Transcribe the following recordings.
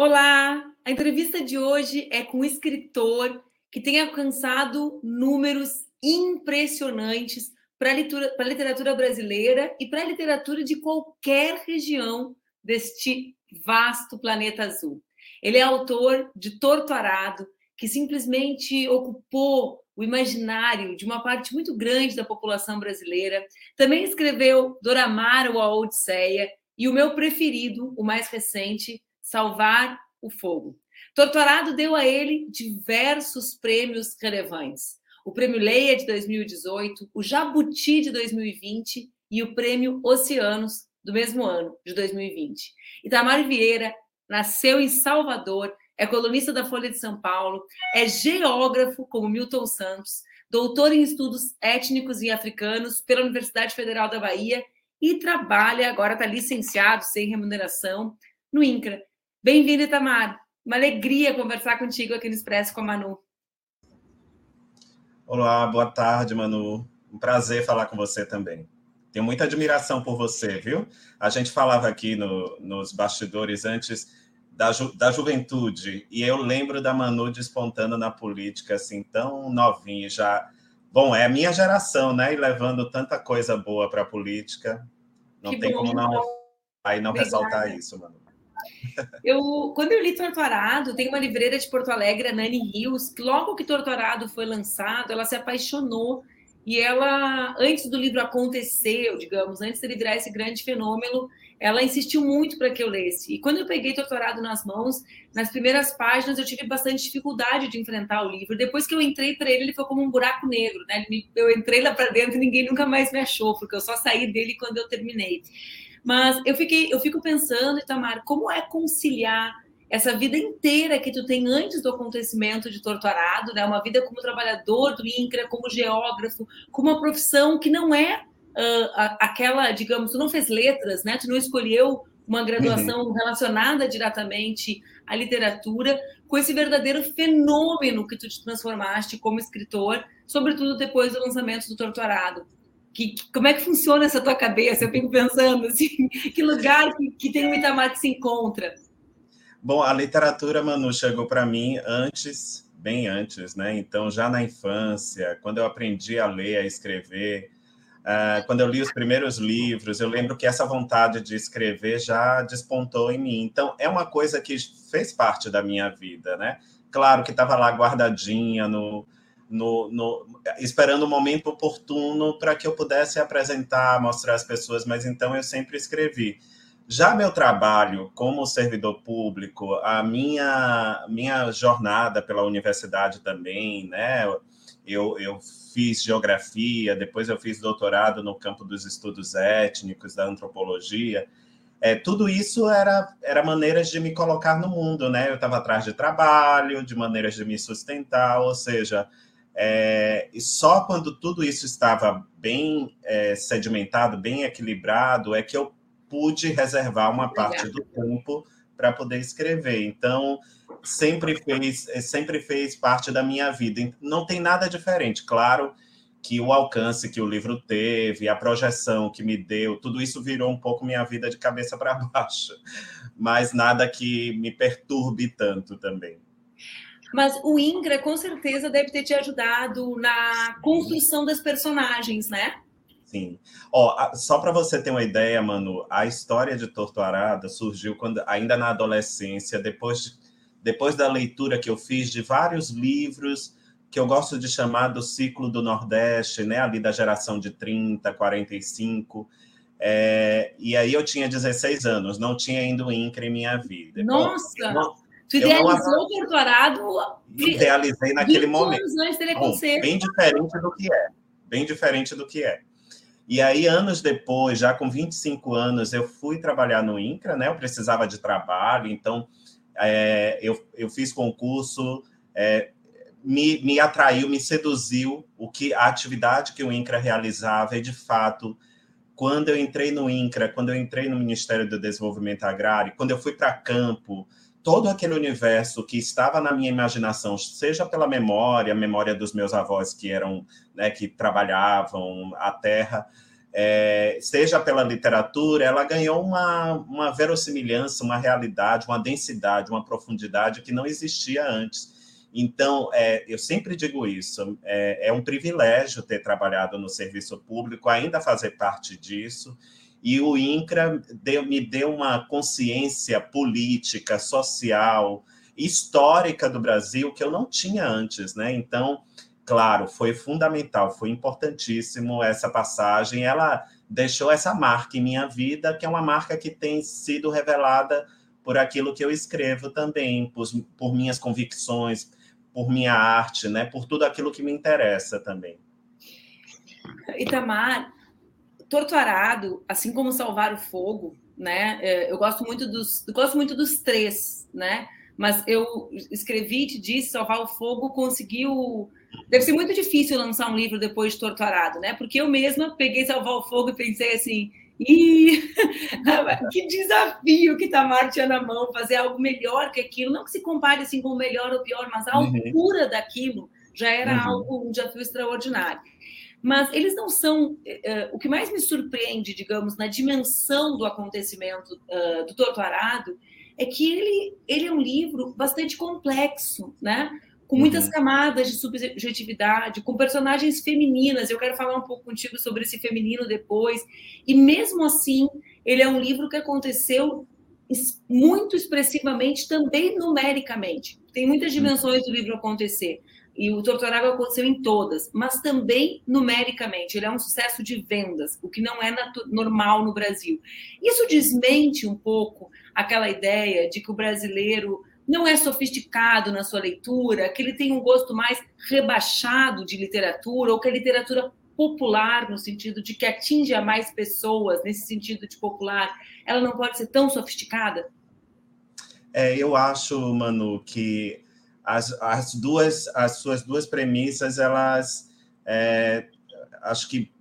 Olá! A entrevista de hoje é com um escritor que tem alcançado números impressionantes para a literatura, literatura brasileira e para a literatura de qualquer região deste vasto planeta azul. Ele é autor de Torto Arado, que simplesmente ocupou o imaginário de uma parte muito grande da população brasileira. Também escreveu Doramar ou a Odisseia e o meu preferido, o mais recente, Salvar o Fogo. Torturado deu a ele diversos prêmios relevantes. O Prêmio Leia de 2018, o Jabuti de 2020 e o Prêmio Oceanos do mesmo ano, de 2020. Itamar Vieira nasceu em Salvador é colunista da Folha de São Paulo, é geógrafo, como Milton Santos, doutor em estudos étnicos e africanos pela Universidade Federal da Bahia e trabalha, agora está licenciado, sem remuneração, no INCRA. Bem-vindo, Itamar. Uma alegria conversar contigo aqui no Expresso com a Manu. Olá, boa tarde, Manu. Um prazer falar com você também. Tenho muita admiração por você, viu? A gente falava aqui no, nos bastidores antes da, ju, da juventude. E eu lembro da Manu despontando na política, assim, tão novinha, já. Bom, é a minha geração, né? E levando tanta coisa boa para a política. Não que tem bom, como não, aí não ressaltar isso, Manu. Eu, quando eu li Torturado, tem uma livreira de Porto Alegre, a Nani Rios, que logo que Torturado foi lançado, ela se apaixonou e ela, antes do livro acontecer, digamos, antes de ele virar esse grande fenômeno, ela insistiu muito para que eu lesse. E quando eu peguei Doutorado nas mãos, nas primeiras páginas eu tive bastante dificuldade de enfrentar o livro. Depois que eu entrei para ele, ele foi como um buraco negro, né? Eu entrei lá para dentro e ninguém nunca mais me achou, porque eu só saí dele quando eu terminei. Mas eu fiquei, eu fico pensando, Itamar, como é conciliar essa vida inteira que tu tem antes do acontecimento de Torturado, né? Uma vida como trabalhador do INCRA, como geógrafo, com uma profissão que não é uh, aquela, digamos, tu não fez letras, né? Tu não escolheu uma graduação uhum. relacionada diretamente à literatura, com esse verdadeiro fenômeno que tu te transformaste como escritor, sobretudo depois do lançamento do Torturado. Que, como é que funciona essa tua cabeça? Eu fico pensando assim, que lugar que, que tem o Itamar que se encontra? Bom, a literatura, Manu, chegou para mim antes, bem antes, né? Então, já na infância, quando eu aprendi a ler, a escrever, Uh, quando eu li os primeiros livros, eu lembro que essa vontade de escrever já despontou em mim. Então, é uma coisa que fez parte da minha vida, né? Claro que estava lá guardadinha, no, no, no, esperando o momento oportuno para que eu pudesse apresentar, mostrar às pessoas, mas então eu sempre escrevi. Já meu trabalho como servidor público, a minha, minha jornada pela universidade também, né? Eu, eu fiz geografia, depois eu fiz doutorado no campo dos estudos étnicos, da antropologia. É, tudo isso era, era maneiras de me colocar no mundo, né? Eu estava atrás de trabalho, de maneiras de me sustentar, ou seja, é, e só quando tudo isso estava bem é, sedimentado, bem equilibrado, é que eu pude reservar uma parte do tempo para poder escrever. Então, sempre fez, sempre fez parte da minha vida. Não tem nada diferente, claro que o alcance que o livro teve, a projeção que me deu, tudo isso virou um pouco minha vida de cabeça para baixo, mas nada que me perturbe tanto também. Mas o Ingra, com certeza, deve ter te ajudado na construção das personagens, né? Sim. Ó, só para você ter uma ideia, Manu, a história de Torturada surgiu quando ainda na adolescência, depois, de, depois da leitura que eu fiz de vários livros que eu gosto de chamar do ciclo do Nordeste, né, ali da geração de 30, 45. É, e aí eu tinha 16 anos, não tinha ainda o INCRA em minha vida. Nossa! Bom, não, tu idealizou o doutorado? Idealizei naquele momento. Antes dele Bom, bem diferente do que é. Bem diferente do que é. E aí, anos depois, já com 25 anos, eu fui trabalhar no INCRA, né? Eu precisava de trabalho, então é, eu, eu fiz concurso, é, me, me atraiu, me seduziu o que a atividade que o INCRA realizava e, de fato, quando eu entrei no INCRA, quando eu entrei no Ministério do Desenvolvimento Agrário, quando eu fui para campo, todo aquele universo que estava na minha imaginação, seja pela memória, a memória dos meus avós que eram, né, que trabalhavam a terra, é, seja pela literatura, ela ganhou uma, uma verossimilhança, uma realidade, uma densidade, uma profundidade que não existia antes. Então, é, eu sempre digo isso: é, é, um privilégio ter trabalhado no serviço público, ainda fazer parte disso. E o INCRA deu, me deu uma consciência política, social, histórica do Brasil que eu não tinha antes, né? Então, claro, foi fundamental, foi importantíssimo essa passagem. Ela deixou essa marca em minha vida, que é uma marca que tem sido revelada por aquilo que eu escrevo também, por, por minhas convicções, por minha arte, né? Por tudo aquilo que me interessa também. Itamar, Torturado, assim como Salvar o Fogo, né? É, eu gosto muito dos, gosto muito dos três, né? Mas eu escrevi, te disse, Salvar o Fogo conseguiu. Deve ser muito difícil lançar um livro depois de Torturado, né? Porque eu mesma peguei Salvar o Fogo e pensei assim, e que desafio que Tamar tinha na mão, fazer algo melhor que aquilo. Não que se compare assim com o melhor ou pior, mas a uhum. altura daquilo já era uhum. algo, um desafio extraordinário mas eles não são. Uh, o que mais me surpreende, digamos, na dimensão do acontecimento uh, do Torturado é que ele, ele é um livro bastante complexo, né? com muitas uhum. camadas de subjetividade, com personagens femininas. Eu quero falar um pouco contigo sobre esse feminino depois. E mesmo assim, ele é um livro que aconteceu muito expressivamente, também numericamente. Tem muitas uhum. dimensões do livro acontecer e o Torturável aconteceu em todas, mas também numericamente. Ele é um sucesso de vendas, o que não é normal no Brasil. Isso desmente um pouco aquela ideia de que o brasileiro não é sofisticado na sua leitura, que ele tem um gosto mais rebaixado de literatura, ou que a literatura popular, no sentido de que atinge a mais pessoas, nesse sentido de popular, ela não pode ser tão sofisticada? É, eu acho, Manu, que as, as duas as suas duas premissas elas é, acho que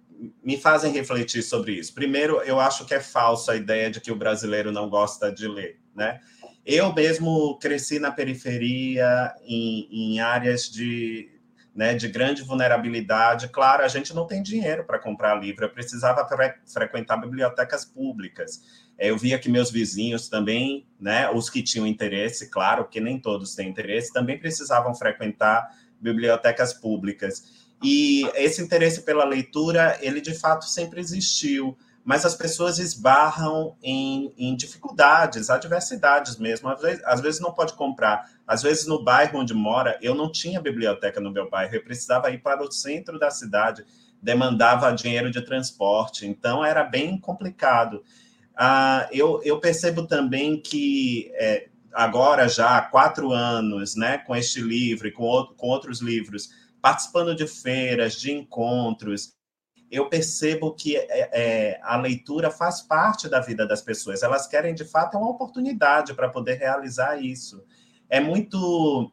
me fazem refletir sobre isso. Primeiro, eu acho que é falsa a ideia de que o brasileiro não gosta de ler, né? Eu mesmo cresci na periferia, em, em áreas de, né, de grande vulnerabilidade. Claro, a gente não tem dinheiro para comprar livro, eu precisava fre frequentar bibliotecas públicas. Eu via que meus vizinhos também, né, os que tinham interesse, claro, que nem todos têm interesse, também precisavam frequentar bibliotecas públicas. E esse interesse pela leitura, ele de fato sempre existiu, mas as pessoas esbarram em, em dificuldades, adversidades mesmo. Às vezes, às vezes não pode comprar. Às vezes no bairro onde mora, eu não tinha biblioteca no meu bairro, eu precisava ir para o centro da cidade, demandava dinheiro de transporte, então era bem complicado. Ah, eu, eu percebo também que é, agora já há quatro anos, né, com este livro e com, outro, com outros livros, participando de feiras, de encontros, eu percebo que é, é, a leitura faz parte da vida das pessoas. Elas querem, de fato, uma oportunidade para poder realizar isso. É muito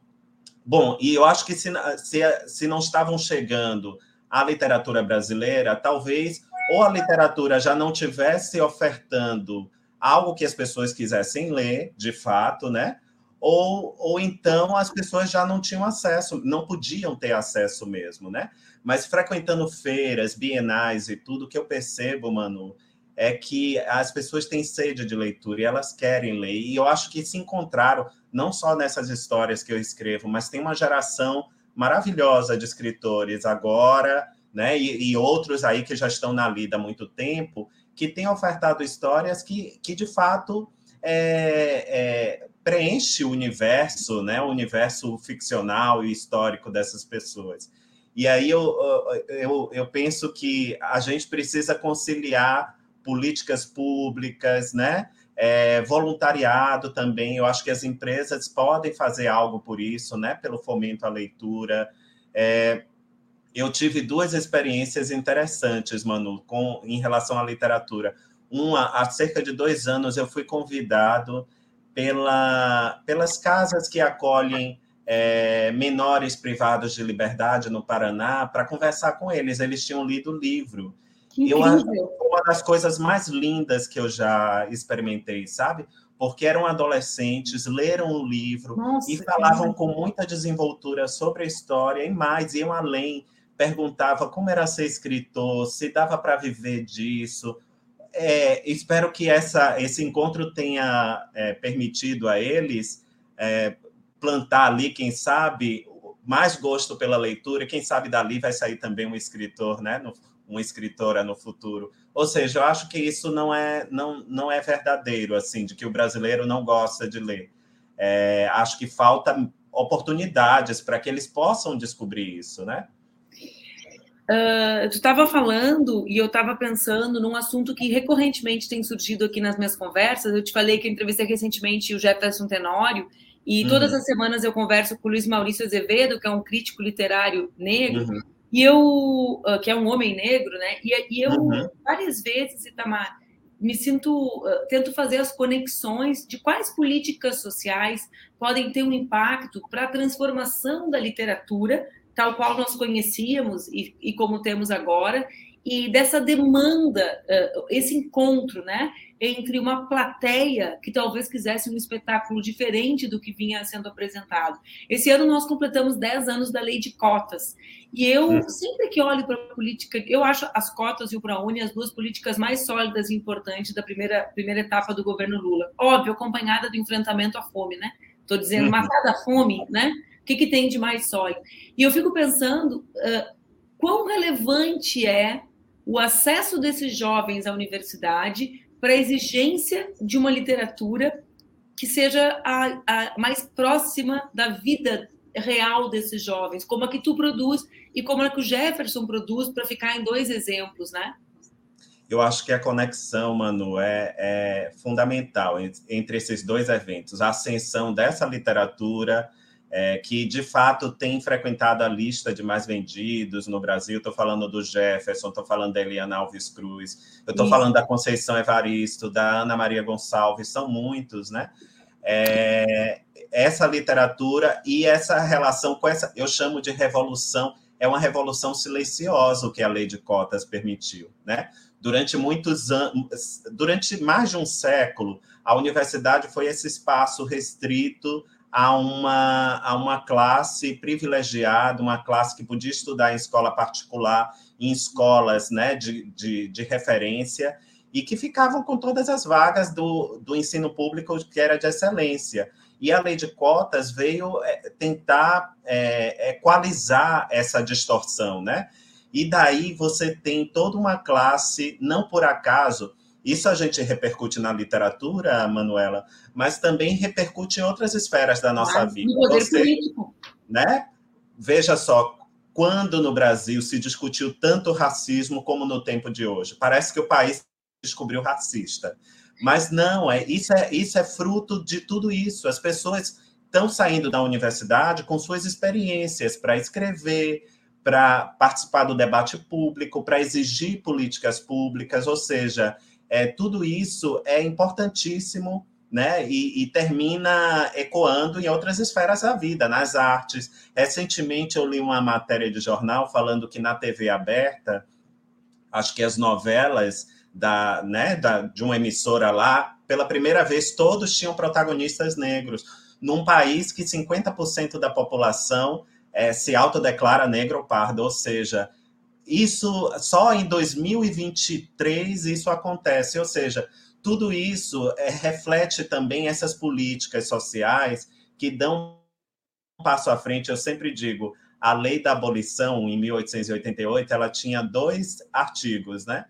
bom, e eu acho que se, se, se não estavam chegando à literatura brasileira, talvez ou a literatura já não tivesse ofertando algo que as pessoas quisessem ler, de fato, né? Ou, ou então as pessoas já não tinham acesso, não podiam ter acesso mesmo, né? Mas frequentando feiras, bienais e tudo, que eu percebo, Manu, é que as pessoas têm sede de leitura e elas querem ler. E eu acho que se encontraram, não só nessas histórias que eu escrevo, mas tem uma geração maravilhosa de escritores agora, né? E, e, outros aí que já estão na lida há muito tempo, que têm ofertado histórias que, que de fato é, é, preenche o universo, né? O universo ficcional e histórico dessas pessoas. E aí eu, eu, eu penso que a gente precisa conciliar políticas públicas, né? É, voluntariado também. Eu acho que as empresas podem fazer algo por isso, né? Pelo fomento à leitura. É, eu tive duas experiências interessantes, Manu, com, em relação à literatura. Uma, há cerca de dois anos, eu fui convidado pela, pelas casas que acolhem é, menores privados de liberdade no Paraná para conversar com eles. Eles tinham lido o livro. Que eu uma das coisas mais lindas que eu já experimentei, sabe? Porque eram adolescentes, leram o livro Nossa, e falavam com muita desenvoltura sobre a história e mais, iam além perguntava como era ser escritor, se dava para viver disso. É, espero que essa, esse encontro tenha é, permitido a eles é, plantar ali, quem sabe, mais gosto pela leitura, quem sabe dali vai sair também um escritor, né? No, uma escritora no futuro. Ou seja, eu acho que isso não é, não, não é verdadeiro, assim, de que o brasileiro não gosta de ler. É, acho que falta oportunidades para que eles possam descobrir isso, né? Uh, tu estava falando e eu estava pensando num assunto que recorrentemente tem surgido aqui nas minhas conversas. Eu te falei que eu entrevistei recentemente o Jefferson Tenório e uhum. todas as semanas eu converso com o Luiz Maurício Azevedo, que é um crítico literário negro, uhum. e eu, uh, que é um homem negro, né? E, e eu uhum. várias vezes, Itamar, me sinto, uh, tento fazer as conexões de quais políticas sociais podem ter um impacto para a transformação da literatura tal qual nós conhecíamos e, e como temos agora, e dessa demanda, esse encontro, né, entre uma plateia que talvez quisesse um espetáculo diferente do que vinha sendo apresentado. Esse ano nós completamos 10 anos da lei de cotas. E eu, hum. sempre que olho para a política, eu acho as cotas e o ProUni as duas políticas mais sólidas e importantes da primeira, primeira etapa do governo Lula. Óbvio, acompanhada do enfrentamento à fome, né? Estou dizendo, uhum. matar da fome, né? O que, que tem de mais sólido? E eu fico pensando uh, quão relevante é o acesso desses jovens à universidade para a exigência de uma literatura que seja a, a, mais próxima da vida real desses jovens, como a que tu produz e como a que o Jefferson produz, para ficar em dois exemplos, né? Eu acho que a conexão, Manu, é, é fundamental entre esses dois eventos. A ascensão dessa literatura é, que de fato tem frequentado a lista de mais vendidos no Brasil. Estou falando do Jefferson, estou falando da Eliana Alves Cruz, eu estou falando da Conceição Evaristo, da Ana Maria Gonçalves, são muitos, né? É, essa literatura e essa relação com essa, eu chamo de revolução, é uma revolução silenciosa o que a lei de cotas permitiu, né? Durante muitos anos, durante mais de um século, a universidade foi esse espaço restrito a uma, a uma classe privilegiada, uma classe que podia estudar em escola particular, em escolas né, de, de, de referência, e que ficavam com todas as vagas do, do ensino público que era de excelência. E a lei de cotas veio é, tentar é, equalizar essa distorção, né? E daí você tem toda uma classe, não por acaso, isso a gente repercute na literatura, Manuela, mas também repercute em outras esferas da nossa ah, vida. poder Você, político. Né? Veja só, quando no Brasil se discutiu tanto racismo como no tempo de hoje? Parece que o país descobriu racista. Mas não, é isso é, isso é fruto de tudo isso. As pessoas estão saindo da universidade com suas experiências para escrever, para participar do debate público, para exigir políticas públicas, ou seja, é, tudo isso é importantíssimo né? E, e, termina ecoando em outras esferas da vida, nas artes. Recentemente eu li uma matéria de jornal falando que na TV aberta, acho que as novelas da, né, da, de uma emissora lá, pela primeira vez todos tinham protagonistas negros, num país que 50% da população é, se autodeclara negro ou pardo, ou seja, isso só em 2023 isso acontece, ou seja, tudo isso é, reflete também essas políticas sociais que dão um passo à frente. Eu sempre digo, a lei da abolição em 1888 ela tinha dois artigos, né?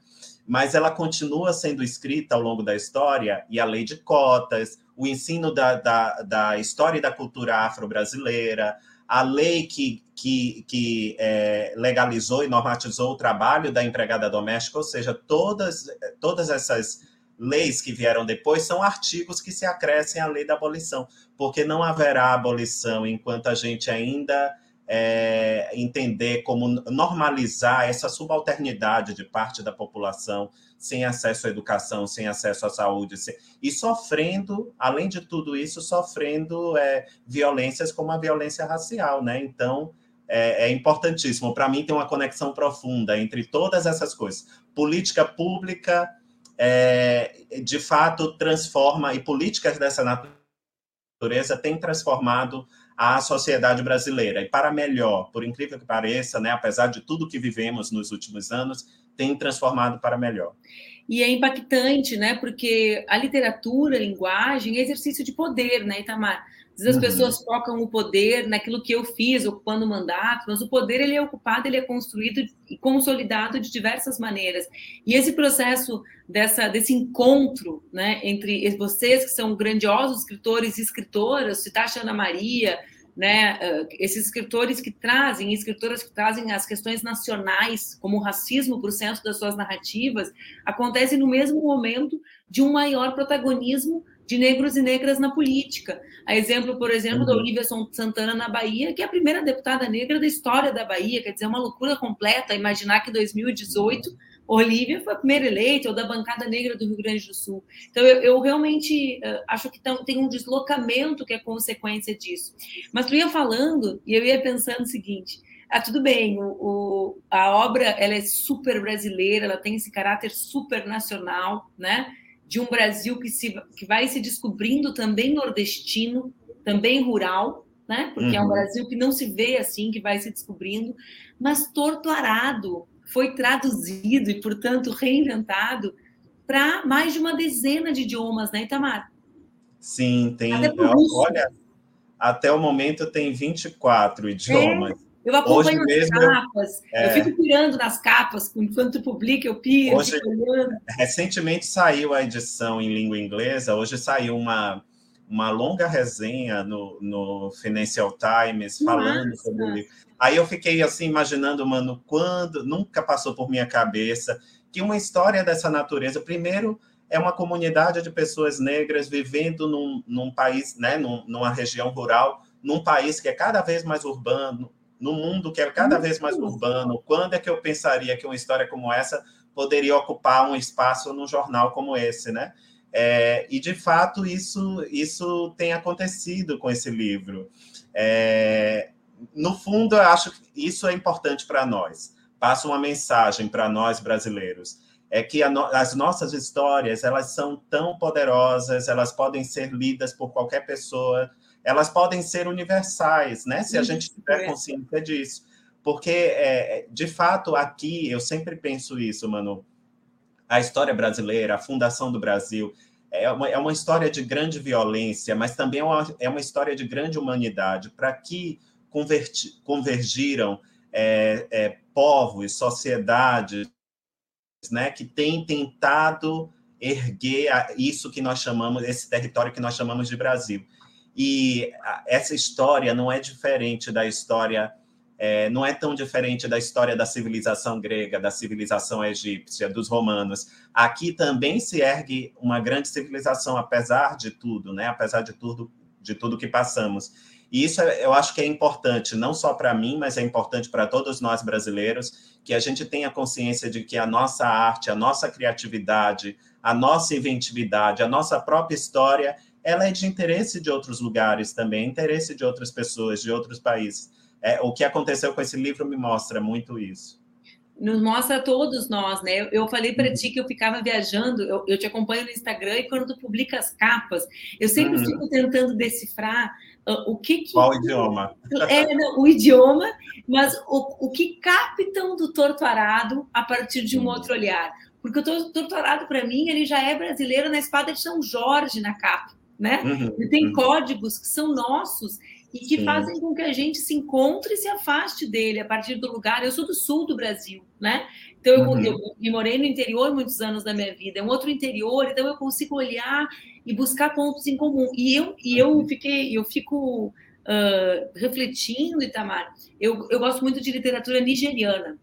Mas ela continua sendo escrita ao longo da história e a lei de cotas, o ensino da, da, da história e da cultura afro-brasileira, a lei que, que, que é, legalizou e normatizou o trabalho da empregada doméstica, ou seja, todas, todas essas leis que vieram depois são artigos que se acrescem à lei da abolição, porque não haverá abolição enquanto a gente ainda é, entender como normalizar essa subalternidade de parte da população sem acesso à educação, sem acesso à saúde, sem... e sofrendo, além de tudo isso, sofrendo é, violências como a violência racial, né? Então, é, é importantíssimo. Para mim, tem uma conexão profunda entre todas essas coisas. Política pública, é, de fato, transforma, e políticas dessa natureza têm transformado à sociedade brasileira e para melhor, por incrível que pareça, né, apesar de tudo que vivemos nos últimos anos, tem transformado para melhor. E é impactante, né? Porque a literatura, a linguagem, é exercício de poder, né, Itamar? Às vezes as uhum. pessoas focam o poder naquilo que eu fiz, ocupando o mandato, mas o poder ele é ocupado, ele é construído e consolidado de diversas maneiras. E esse processo dessa, desse encontro né, entre vocês, que são grandiosos escritores e escritoras, citar a Ana Maria, né, esses escritores que trazem, escritoras que trazem as questões nacionais, como o racismo, para o centro das suas narrativas, acontece no mesmo momento de um maior protagonismo de negros e negras na política. A exemplo, por exemplo, uhum. da Olivia Santana na Bahia, que é a primeira deputada negra da história da Bahia, quer dizer, é uma loucura completa imaginar que em 2018 Olivia foi a primeira eleita, ou da bancada negra do Rio Grande do Sul. Então, eu, eu realmente uh, acho que tem um deslocamento que é consequência disso. Mas tu ia falando, e eu ia pensando o seguinte, ah, tudo bem, o, o, a obra ela é super brasileira, ela tem esse caráter super nacional, né? De um Brasil que, se, que vai se descobrindo também nordestino, também rural, né? Porque uhum. é um uhum. Brasil que não se vê assim, que vai se descobrindo, mas torto arado foi traduzido e, portanto, reinventado para mais de uma dezena de idiomas, né, Itamar? Sim, tem. Olha, até o momento tem 24 idiomas. Eu acompanho Hoje as capas, é... eu fico pirando nas capas, enquanto publica, eu piro, Hoje. Recentemente saiu a edição em língua inglesa, hoje saiu uma, uma longa resenha no, no Financial Times falando Nossa. sobre o livro. Aí eu fiquei assim, imaginando, mano, quando nunca passou por minha cabeça que uma história dessa natureza, primeiro, é uma comunidade de pessoas negras vivendo num, num país, né, num, numa região rural, num país que é cada vez mais urbano, no mundo que é cada vez mais urbano, quando é que eu pensaria que uma história como essa poderia ocupar um espaço num jornal como esse, né? É, e de fato isso isso tem acontecido com esse livro. É, no fundo, eu acho que isso é importante para nós. Passa uma mensagem para nós brasileiros é que no, as nossas histórias elas são tão poderosas, elas podem ser lidas por qualquer pessoa elas podem ser universais, né? Se a gente tiver consciência disso. Porque, é, de fato, aqui eu sempre penso isso, mano. A história brasileira, a fundação do Brasil, é uma, é uma história de grande violência, mas também é uma, é uma história de grande humanidade. Para que converti, convergiram é, é, povos, sociedades, né, que têm tentado erguer isso que nós chamamos, esse território que nós chamamos de Brasil. E essa história não é diferente da história, é, não é tão diferente da história da civilização grega, da civilização egípcia, dos romanos. Aqui também se ergue uma grande civilização, apesar de tudo, né? apesar de tudo, de tudo que passamos. E isso eu acho que é importante, não só para mim, mas é importante para todos nós brasileiros, que a gente tenha consciência de que a nossa arte, a nossa criatividade, a nossa inventividade, a nossa própria história ela é de interesse de outros lugares também, interesse de outras pessoas, de outros países. É, o que aconteceu com esse livro me mostra muito isso. Nos mostra a todos nós, né? Eu falei para uhum. ti que eu ficava viajando, eu, eu, te acompanho no Instagram e quando tu publica as capas, eu sempre uhum. fico tentando decifrar uh, o que, que. Qual idioma? É, não, o idioma, mas o, o que captam do torturado a partir de um uhum. outro olhar. Porque o torturado, para mim, ele já é brasileiro na espada de São Jorge na capa né? Uhum, tem uhum. códigos que são nossos e que Sim. fazem com que a gente se encontre e se afaste dele a partir do lugar. Eu sou do sul do Brasil, né? Então eu, uhum. eu, eu morei no interior muitos anos da minha vida, é um outro interior, então eu consigo olhar e buscar pontos em comum. E eu e eu uhum. fiquei, eu fico uh, refletindo, Itamar. Eu, eu gosto muito de literatura nigeriana.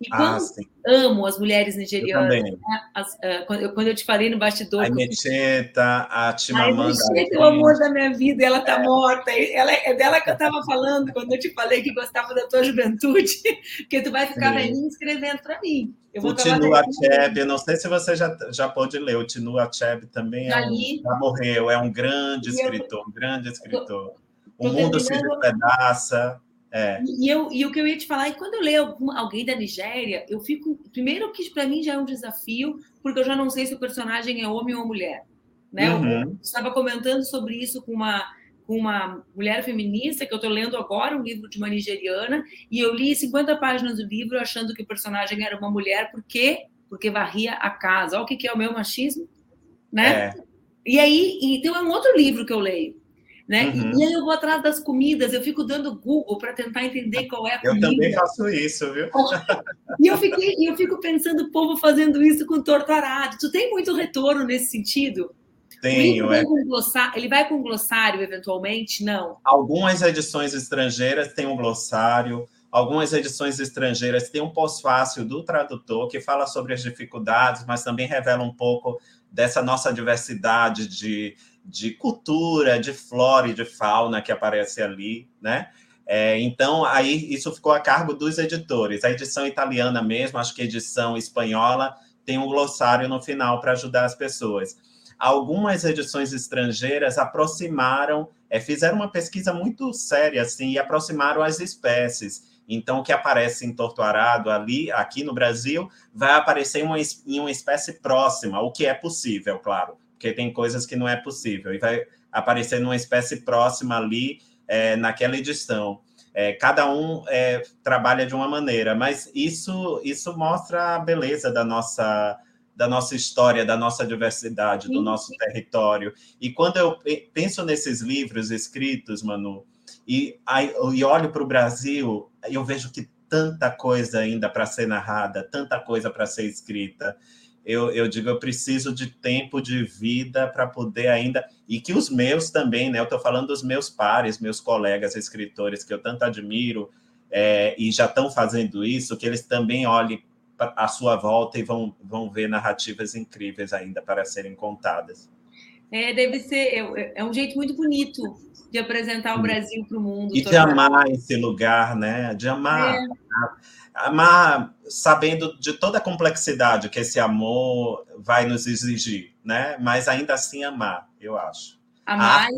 E ah, quando ah, amo as mulheres nigerianas, né? as, uh, quando, eu, quando, eu, te falei no bastidor. A Mecheta, a Chimamanda. A Mecheta o amor da minha vida, ela está é. morta. Ela, é dela que eu estava falando quando eu te falei que gostava da tua juventude, que tu vai ficar velhinho escrevendo para mim. Eu o Tinu Achebe, não sei se você já, já pôde ler, o Tinu Achebe também é um, já morreu, é um grande escritor, um grande escritor. O mundo se despedaça, é. E, eu, e o que eu ia te falar, e quando eu leio alguém da Nigéria, eu fico. Primeiro, que para mim já é um desafio, porque eu já não sei se o personagem é homem ou mulher. Né? Uhum. Eu estava comentando sobre isso com uma, com uma mulher feminista, que eu estou lendo agora, um livro de uma nigeriana, e eu li 50 páginas do livro achando que o personagem era uma mulher, por quê? Porque varria a casa. Olha o que é o meu machismo, né? É. E aí, então é um outro livro que eu leio. Né? Uhum. E aí eu vou atrás das comidas, eu fico dando Google para tentar entender qual é a comida. Eu também faço isso, viu? E eu, fiquei, eu fico pensando o povo fazendo isso com tortarado. Tu tem muito retorno nesse sentido? Tenho, é. Ele vai com glossário, eventualmente? Não. Algumas edições estrangeiras têm um glossário, algumas edições estrangeiras têm um pós-fácil do tradutor que fala sobre as dificuldades, mas também revela um pouco dessa nossa diversidade de, de cultura, de flora e de fauna que aparece ali, né? É, então, aí isso ficou a cargo dos editores. A edição italiana mesmo, acho que a edição espanhola tem um glossário no final para ajudar as pessoas algumas edições estrangeiras aproximaram, é, fizeram uma pesquisa muito séria assim e aproximaram as espécies. Então, o que aparece em Torto Arado ali, aqui no Brasil, vai aparecer uma, em uma espécie próxima, o que é possível, claro, porque tem coisas que não é possível, e vai aparecer numa espécie próxima ali é, naquela edição. É, cada um é, trabalha de uma maneira, mas isso, isso mostra a beleza da nossa da nossa história, da nossa diversidade, do nosso território. E quando eu penso nesses livros escritos, Manu, e, e olho para o Brasil, eu vejo que tanta coisa ainda para ser narrada, tanta coisa para ser escrita. Eu, eu digo, eu preciso de tempo de vida para poder ainda. E que os meus também, né? Eu estou falando dos meus pares, meus colegas escritores, que eu tanto admiro, é, e já estão fazendo isso, que eles também olhem à sua volta e vão, vão ver narrativas incríveis ainda para serem contadas. É, deve ser, é, é um jeito muito bonito de apresentar o Brasil para o mundo. E de amar esse lugar, né? De amar, é. amar sabendo de toda a complexidade que esse amor vai nos exigir, né? Mas ainda assim amar, eu acho. Amar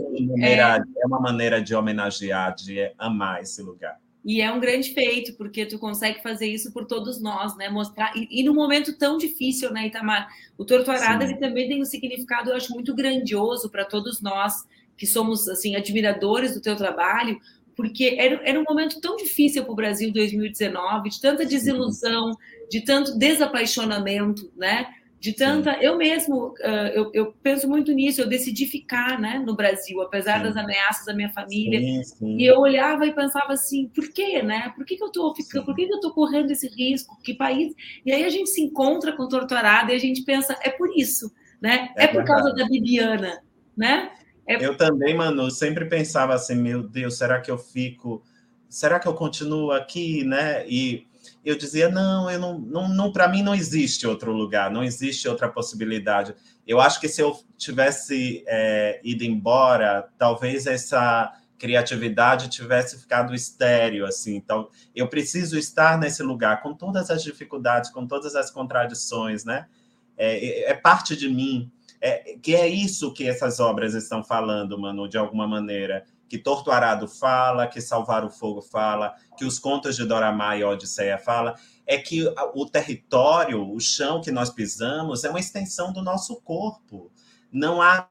é, é uma maneira de homenagear, de amar esse lugar. E é um grande feito, porque tu consegue fazer isso por todos nós, né? Mostrar. E, e num momento tão difícil, né, Itamar? O Torturada ele também tem um significado, eu acho, muito grandioso para todos nós que somos assim admiradores do teu trabalho, porque era, era um momento tão difícil para o Brasil 2019, de tanta desilusão, de tanto desapaixonamento, né? De tanta. Sim. Eu mesmo, uh, eu, eu, penso muito nisso. Eu decidi ficar né, no Brasil, apesar sim. das ameaças da minha família. Sim, e eu olhava e pensava assim: por quê, né? Por que, que eu estou ficando? Por que, que eu estou correndo esse risco? Que país? E aí a gente se encontra com Torturada e a gente pensa: é por isso, né? É, é por causa da Bibiana, né? É... Eu também, Manu, sempre pensava assim: meu Deus, será que eu fico? Será que eu continuo aqui, né? E eu dizia não, eu não, não, não para mim não existe outro lugar, não existe outra possibilidade. Eu acho que se eu tivesse é, ido embora, talvez essa criatividade tivesse ficado estéreo, assim. Então, eu preciso estar nesse lugar com todas as dificuldades, com todas as contradições, né? É, é parte de mim. É, que é isso que essas obras estão falando, Manu, de alguma maneira que Torto Arado fala, que Salvar o Fogo fala, que os contos de Doramá e Odisseia fala, é que o território, o chão que nós pisamos é uma extensão do nosso corpo. Não há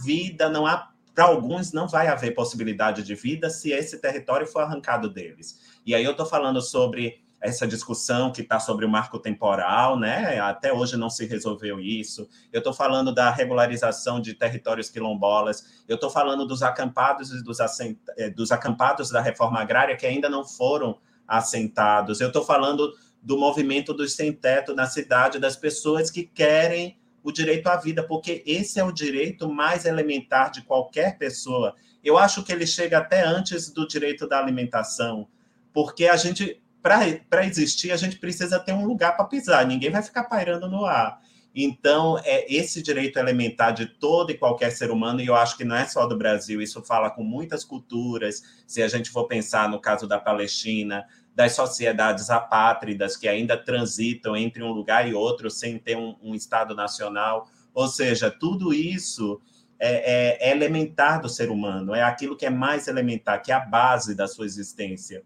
vida, não há para alguns não vai haver possibilidade de vida se esse território for arrancado deles. E aí eu estou falando sobre essa discussão que está sobre o marco temporal, né? Até hoje não se resolveu isso. Eu estou falando da regularização de territórios quilombolas. Eu estou falando dos acampados e dos, assent... Eh, dos acampados da reforma agrária que ainda não foram assentados. Eu estou falando do movimento dos sem-teto na cidade, das pessoas que querem o direito à vida, porque esse é o direito mais elementar de qualquer pessoa. Eu acho que ele chega até antes do direito da alimentação, porque a gente para existir, a gente precisa ter um lugar para pisar, ninguém vai ficar pairando no ar. Então, é esse direito elementar de todo e qualquer ser humano, e eu acho que não é só do Brasil, isso fala com muitas culturas. Se a gente for pensar no caso da Palestina, das sociedades apátridas que ainda transitam entre um lugar e outro sem ter um, um Estado nacional. Ou seja, tudo isso é, é, é elementar do ser humano, é aquilo que é mais elementar, que é a base da sua existência.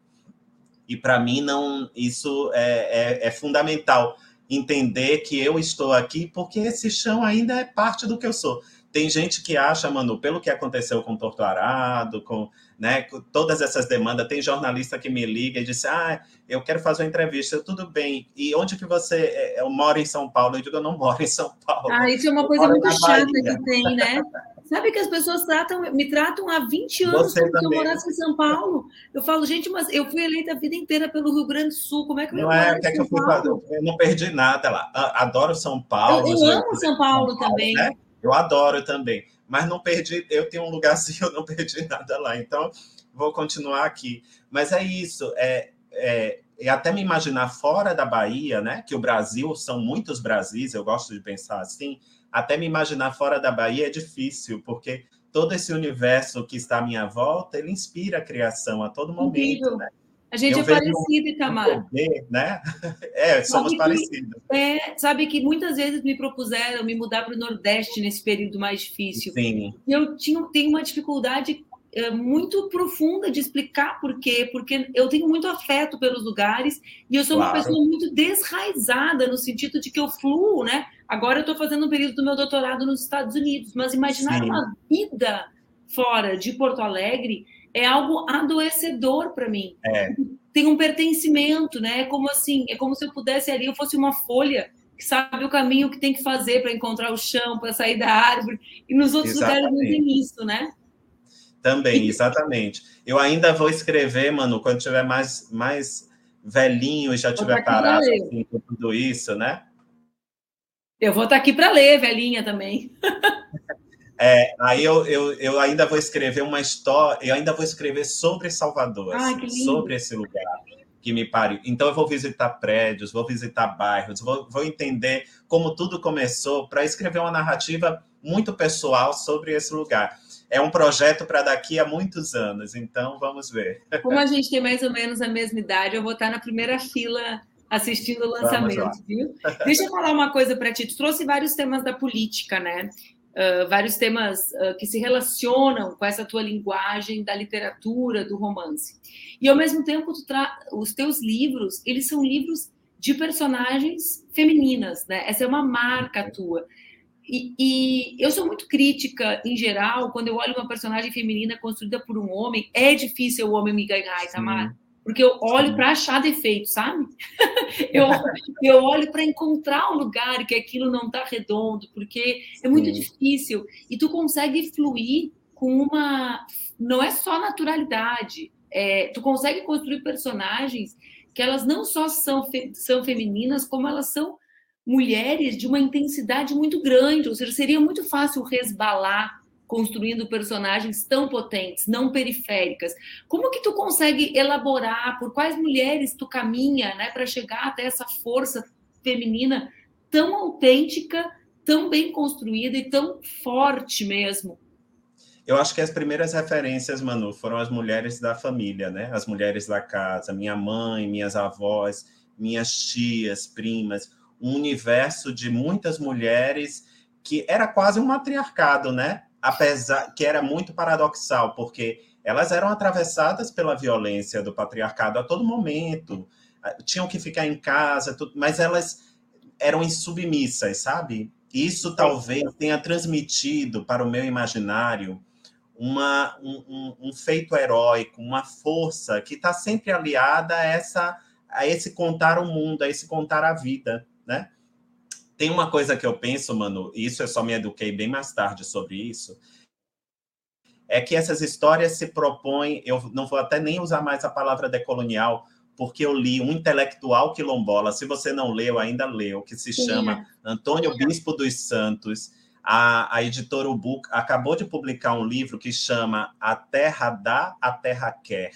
E para mim não, isso é, é, é, fundamental. entender que eu estou aqui porque esse chão ainda é parte do que eu sou. Tem gente que acha, Manu, pelo que aconteceu com Torto Arado, com, né, com todas essas demandas, tem jornalista que me liga e diz: Ah, eu quero fazer uma entrevista, tudo bem. E onde que você. É, eu moro em São Paulo. Eu digo, eu não moro em São Paulo. Ah, isso é uma coisa muito chata que tem, né? Sabe que as pessoas tratam, me tratam há 20 anos Você como se eu morasse em São Paulo. Eu falo, gente, mas eu fui eleita a vida inteira pelo Rio Grande do Sul. Como é que eu Não é, que é que eu fui Eu não perdi nada lá. Adoro São Paulo. Eu, eu amo São Paulo, São Paulo também. Né? Eu adoro também. Mas não perdi, eu tenho um lugarzinho, eu não perdi nada lá. Então, vou continuar aqui. Mas é isso, é, é, é até me imaginar fora da Bahia, né? Que o Brasil são muitos Brasis, eu gosto de pensar assim até me imaginar fora da Bahia é difícil, porque todo esse universo que está à minha volta, ele inspira a criação a todo momento. Né? A gente eu é parecido, Itamar. Poder, né? É, somos sabe parecidos. Que, é, sabe que muitas vezes me propuseram me mudar para o Nordeste nesse período mais difícil. Sim. E eu tinha, tenho uma dificuldade é, muito profunda de explicar por quê, porque eu tenho muito afeto pelos lugares e eu sou claro. uma pessoa muito desraizada no sentido de que eu fluo, né? Agora eu estou fazendo um período do meu doutorado nos Estados Unidos, mas imaginar Sim. uma vida fora de Porto Alegre é algo adoecedor para mim. É. Tem um pertencimento, né? É como assim, é como se eu pudesse ali, eu fosse uma folha que sabe o caminho que tem que fazer para encontrar o chão, para sair da árvore. E nos outros exatamente. lugares não tem isso, né? Também, exatamente. Eu ainda vou escrever, mano, quando tiver mais, mais velhinho e já tiver parado assim, com tudo isso, né? Eu vou estar aqui para ler, velhinha também. É, aí eu, eu, eu, ainda vou escrever uma história, eu ainda vou escrever sobre Salvador, Ai, assim, sobre esse lugar que me pariu. Então eu vou visitar prédios, vou visitar bairros, vou, vou entender como tudo começou para escrever uma narrativa muito pessoal sobre esse lugar. É um projeto para daqui a muitos anos, então vamos ver. Como a gente tem mais ou menos a mesma idade, eu vou estar na primeira fila assistindo o lançamento, viu? Deixa eu falar uma coisa para ti. Tu trouxe vários temas da política, né? Uh, vários temas uh, que se relacionam com essa tua linguagem da literatura, do romance. E ao mesmo tempo, os teus livros, eles são livros de personagens femininas, né? Essa é uma marca tua. E, e, eu sou muito crítica, em geral, quando eu olho uma personagem feminina construída por um homem, é difícil o homem me ganhar, Itamar. Porque eu olho para achar defeito, sabe? eu, eu olho para encontrar um lugar que aquilo não está redondo, porque é muito Sim. difícil. E tu consegue fluir com uma. Não é só naturalidade, é, tu consegue construir personagens que elas não só são, fe... são femininas, como elas são mulheres de uma intensidade muito grande, ou seja, seria muito fácil resbalar construindo personagens tão potentes, não periféricas. Como que tu consegue elaborar por quais mulheres tu caminha, né, para chegar até essa força feminina tão autêntica, tão bem construída e tão forte mesmo? Eu acho que as primeiras referências, Manu, foram as mulheres da família, né? As mulheres da casa, minha mãe, minhas avós, minhas tias, primas, um universo de muitas mulheres que era quase um matriarcado, né? apesar que era muito paradoxal, porque elas eram atravessadas pela violência do patriarcado a todo momento, ah, tinham que ficar em casa, tudo, mas elas eram insubmissas, sabe? Isso talvez tenha transmitido para o meu imaginário uma, um, um, feito heróico, uma força que está sempre aliada a, essa, a esse contar o mundo, a esse contar a vida, né? Tem uma coisa que eu penso, mano, e isso eu só me eduquei bem mais tarde sobre isso, é que essas histórias se propõem, eu não vou até nem usar mais a palavra decolonial, porque eu li um intelectual quilombola, se você não leu, ainda leu, que se chama Antônio Bispo dos Santos. A, a editora Ubuc acabou de publicar um livro que chama A Terra Dá, A Terra Quer.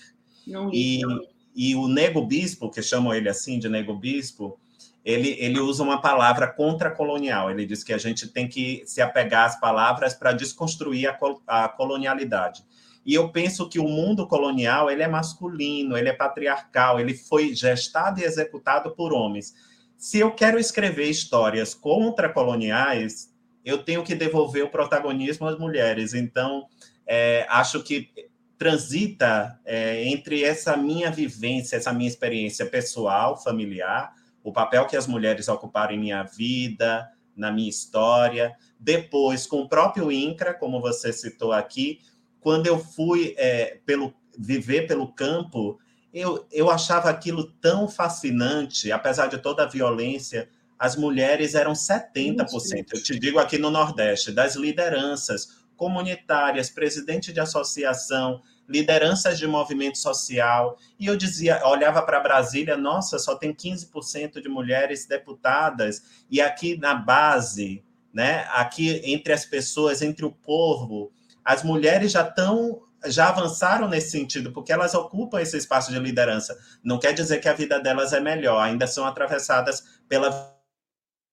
Não li, e, e o Nego Bispo, que chamam ele assim de Nego Bispo, ele, ele usa uma palavra contracolonial. Ele diz que a gente tem que se apegar às palavras para desconstruir a, a, colonialidade. E eu penso que o mundo colonial ele é masculino, ele é patriarcal, ele foi gestado e executado por homens. Se eu quero escrever histórias contracoloniais, eu tenho que devolver o protagonismo às mulheres. Então, é, acho que transita é, entre essa minha vivência, essa minha experiência pessoal, familiar, o papel que as mulheres ocuparam em minha vida, na minha história. Depois, com o próprio INCRA, como você citou aqui, quando eu fui é, pelo viver pelo campo, eu, eu achava aquilo tão fascinante, apesar de toda a violência, as mulheres eram 70%, eu te digo aqui no Nordeste, das lideranças comunitárias, presidente de associação, lideranças de movimento social, e eu dizia, olhava para Brasília, nossa, só tem 15% de mulheres deputadas, e aqui na base, né, aqui entre as pessoas, entre o povo, as mulheres já estão já avançaram nesse sentido, porque elas ocupam esse espaço de liderança. Não quer dizer que a vida delas é melhor, ainda são atravessadas pela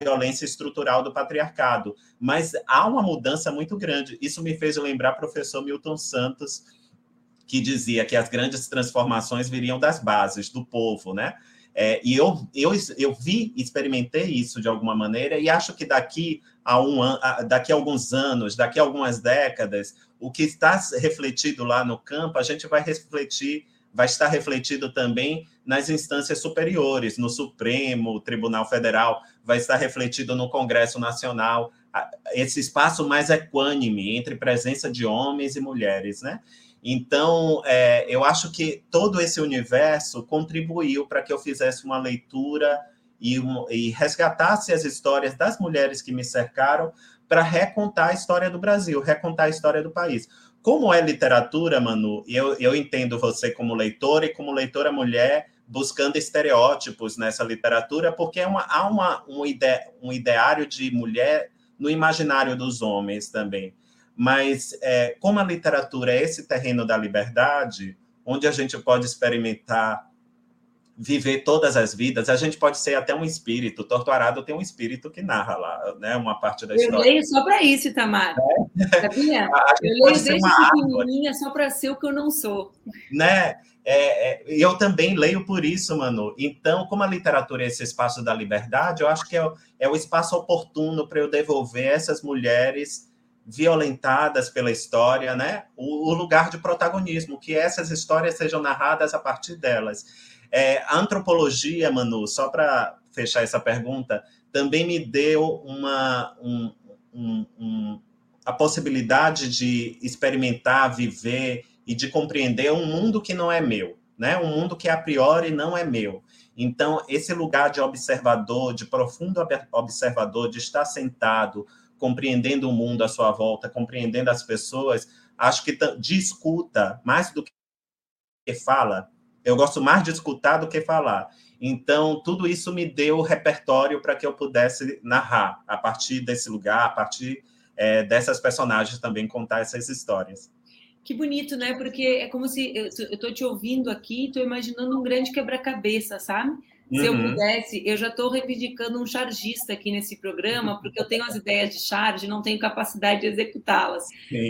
violência estrutural do patriarcado, mas há uma mudança muito grande. Isso me fez lembrar professor Milton Santos, que dizia que as grandes transformações viriam das bases, do povo, né? É, e eu, eu, eu vi, experimentei isso de alguma maneira, e acho que daqui a, um, daqui a alguns anos, daqui a algumas décadas, o que está refletido lá no campo, a gente vai refletir, vai estar refletido também nas instâncias superiores, no Supremo, Tribunal Federal, vai estar refletido no Congresso Nacional, esse espaço mais equânime entre presença de homens e mulheres, né? Então, é, eu acho que todo esse universo contribuiu para que eu fizesse uma leitura e, e resgatasse as histórias das mulheres que me cercaram para recontar a história do Brasil, recontar a história do país. Como é literatura, Manu, eu, eu entendo você como leitora e como leitora mulher buscando estereótipos nessa literatura, porque é uma, há uma, um, ide, um ideário de mulher no imaginário dos homens também. Mas é, como a literatura é esse terreno da liberdade, onde a gente pode experimentar viver todas as vidas, a gente pode ser até um espírito. Torturado tem um espírito que narra lá, né? Uma parte da história. Eu leio só para isso, Itamar. É? Sabia? Eu leio desde pequenininha só para ser o que eu não sou. Né? É, é, eu também leio por isso, Manu. Então, como a literatura é esse espaço da liberdade, eu acho que é, é o espaço oportuno para eu devolver essas mulheres violentadas pela história, né? O, o, lugar de protagonismo, que essas histórias sejam narradas a partir delas. É, a antropologia, Manu, só para fechar essa pergunta, também me deu uma, um, um, um, a possibilidade de experimentar, viver e de compreender um mundo que não é meu, né? Um mundo que a priori não é meu. Então, esse lugar de observador, de profundo observador, de estar sentado, compreendendo o mundo à sua volta, compreendendo as pessoas, acho que de escuta, mais do que fala, eu gosto mais de escutar do que falar. Então, tudo isso me deu repertório para que eu pudesse narrar a partir desse lugar, a partir é, dessas personagens também contar essas histórias. Que bonito, né? Porque é como se eu estou te ouvindo aqui, estou imaginando um grande quebra-cabeça, sabe? Se eu uhum. pudesse, eu já estou reivindicando um chargista aqui nesse programa, porque eu tenho as ideias de charge, não tenho capacidade de executá-las.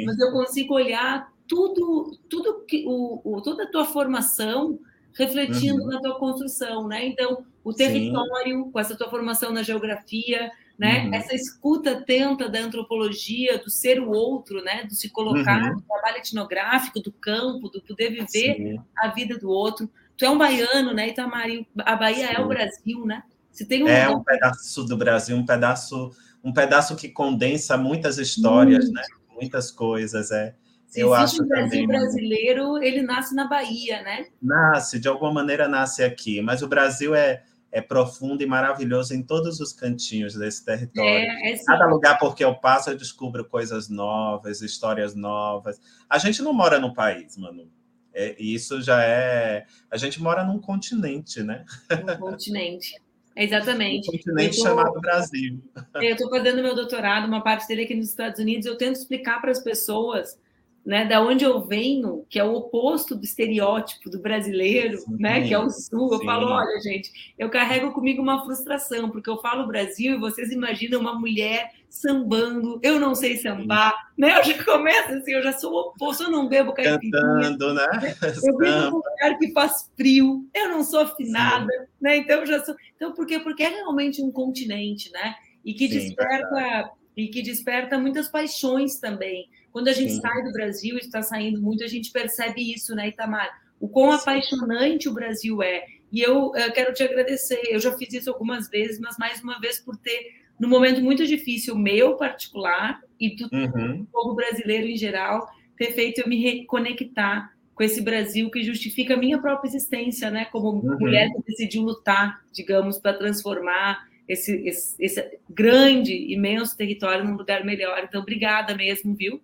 Mas eu consigo olhar tudo, tudo que o, o toda a tua formação refletindo uhum. na tua construção, né? Então, o território, Sim. com essa tua formação na geografia, né? Uhum. Essa escuta atenta da antropologia, do ser o outro, né? Do se colocar uhum. no trabalho etnográfico, do campo, do poder viver Sim. a vida do outro. Tu é um baiano, né, Itamari? A Bahia Sim. é o Brasil, né? Se tem um é um pedaço do Brasil, um pedaço, um pedaço que condensa muitas histórias, né? Muitas coisas, é. Se eu acho um Brasil também, brasileiro, ele nasce na Bahia, né? Nasce, de alguma maneira nasce aqui, mas o Brasil é, é profundo e maravilhoso em todos os cantinhos desse território. É, é Cada lugar porque eu passo, eu descubro coisas novas, histórias novas. A gente não mora no país, Manu. É, isso já é. A gente mora num continente, né? Um continente. Exatamente. Um continente tô, chamado Brasil. Eu estou fazendo meu doutorado, uma parte dele aqui nos Estados Unidos. Eu tento explicar para as pessoas né, da onde eu venho, que é o oposto do estereótipo do brasileiro, sim, né, que é o sul. Eu sim. falo, olha, gente, eu carrego comigo uma frustração, porque eu falo Brasil e vocês imaginam uma mulher sambando, eu não sei sambar, sim. né? Eu já começo assim, eu já sou o oposto, eu não bebo caipirinha. Cantando, né? Eu vivo num lugar que faz frio, eu não sou afinada, né? Então eu já sou. Então por quê? Porque é realmente um continente, né? E que desperta e que desperta muitas paixões também. Quando a gente Sim. sai do Brasil, está saindo muito, a gente percebe isso, né, Itamar? O quão apaixonante o Brasil é. E eu, eu quero te agradecer. Eu já fiz isso algumas vezes, mas mais uma vez por ter, num momento muito difícil, meu particular e do uhum. povo brasileiro em geral, ter feito eu me reconectar com esse Brasil que justifica a minha própria existência, né? Como uhum. mulher que decidiu lutar, digamos, para transformar esse, esse, esse, grande, imenso território num lugar melhor. Então, obrigada mesmo, viu?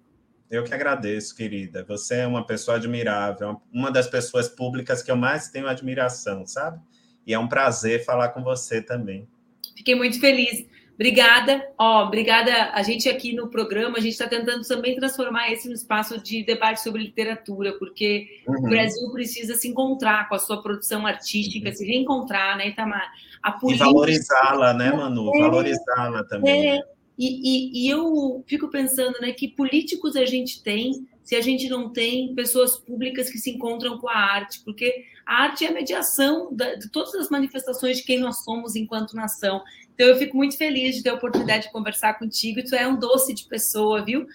Eu que agradeço, querida. Você é uma pessoa admirável, uma das pessoas públicas que eu mais tenho admiração, sabe? E é um prazer falar com você também. Fiquei muito feliz. Obrigada. Ó, obrigada. A gente aqui no programa, a gente está tentando também transformar esse no espaço de debate sobre literatura, porque uhum. o Brasil precisa se encontrar com a sua produção artística, uhum. se reencontrar, né, Itamar? Política... E valorizá-la, né, Manu? É, valorizá-la também. É. E, e, e, eu fico pensando, né, que políticos a gente tem se a gente não tem pessoas públicas que se encontram com a arte, porque a arte é a mediação de todas as manifestações de quem nós somos enquanto nação. Então, eu fico muito feliz de ter a oportunidade de conversar contigo. Tu é um doce de pessoa, viu?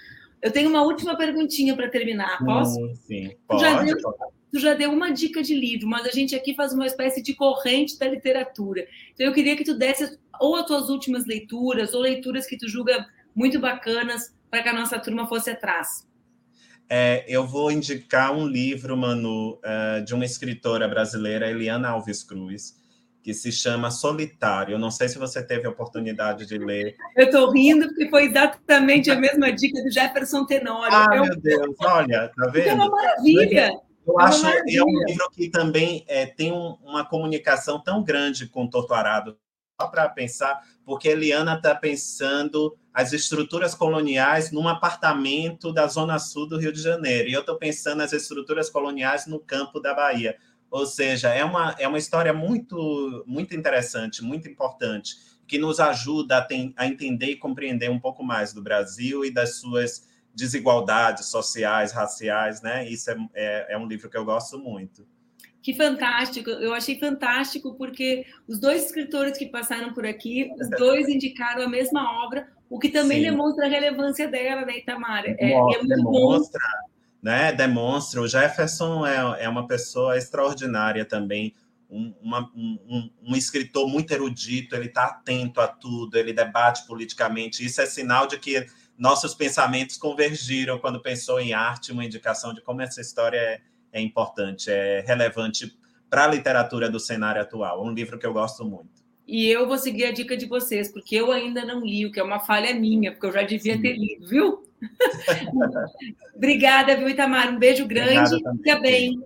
Eu tenho uma última perguntinha para terminar. Posso? Hum, sim, pode. Tu já, deu, tu já deu uma dica de livro, mas a gente aqui faz uma espécie de corrente da literatura. Então, eu queria que tu desse ou as tuas últimas leituras, ou leituras que tu julga muito bacanas para que a nossa turma fosse atrás. É, eu vou indicar um livro, Manu, é, de uma escritora brasileira, Eliana Alves Cruz, que se chama Solitário. Eu não sei se você teve a oportunidade de ler. Eu estou rindo porque foi exatamente a mesma dica do Jefferson Tenório. Ah, eu... meu Deus, olha, tá vendo? É uma maravilha. Eu é acho que é um livro que também é, tem um, uma comunicação tão grande com o Torturado, só para pensar, porque Eliana está pensando as estruturas coloniais num apartamento da zona sul do Rio de Janeiro, e eu estou pensando as estruturas coloniais no campo da Bahia. Ou seja, é uma, é uma história muito, muito interessante, muito importante, que nos ajuda a, a entender e compreender um pouco mais do Brasil e das suas desigualdades sociais, raciais, né? Isso é, é, é um livro que eu gosto muito. Que fantástico! Eu achei fantástico porque os dois escritores que passaram por aqui, os dois indicaram a mesma obra, o que também Sim. demonstra a relevância dela, né, Itamar? É, é muito demonstra, bom né, demonstra. O Jefferson é, é uma pessoa extraordinária também, um, uma, um, um, escritor muito erudito, ele está atento a tudo, ele debate politicamente. Isso é sinal de que nossos pensamentos convergiram quando pensou em arte, uma indicação de como essa história é, é importante, é relevante para a literatura do cenário atual. Um livro que eu gosto muito. E eu vou seguir a dica de vocês, porque eu ainda não li, o que é uma falha minha, porque eu já devia Sim. ter lido, viu? Obrigada, viu, Itamar? Um beijo grande. Fica bem.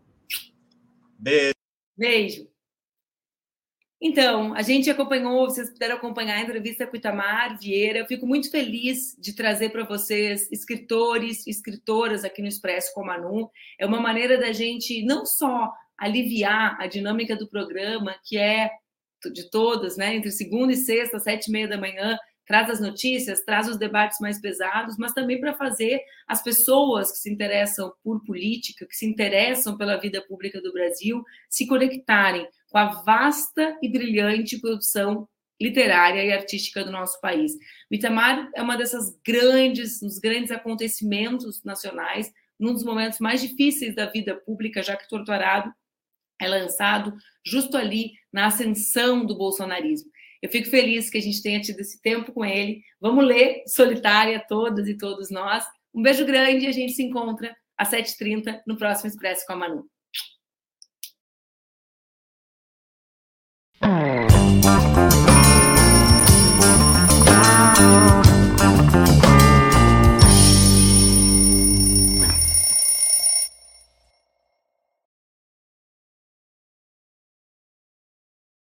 Beijo. Beijo. Então, a gente acompanhou, vocês puderam acompanhar a entrevista com o Itamar Vieira. Eu fico muito feliz de trazer para vocês escritores e escritoras aqui no Expresso com a Manu. É uma maneira da gente não só aliviar a dinâmica do programa, que é de todas, né? Entre segunda e sexta, sete e meia da manhã, traz as notícias, traz os debates mais pesados, mas também para fazer as pessoas que se interessam por política, que se interessam pela vida pública do Brasil, se conectarem com a vasta e brilhante produção literária e artística do nosso país. O Itamar é uma dessas grandes, uns grandes acontecimentos nacionais, num dos momentos mais difíceis da vida pública, já que Torturado é lançado justo ali na ascensão do bolsonarismo. Eu fico feliz que a gente tenha tido esse tempo com ele. Vamos ler Solitária, todas e todos nós. Um beijo grande e a gente se encontra às 7h30 no próximo Expresso com a Manu. Música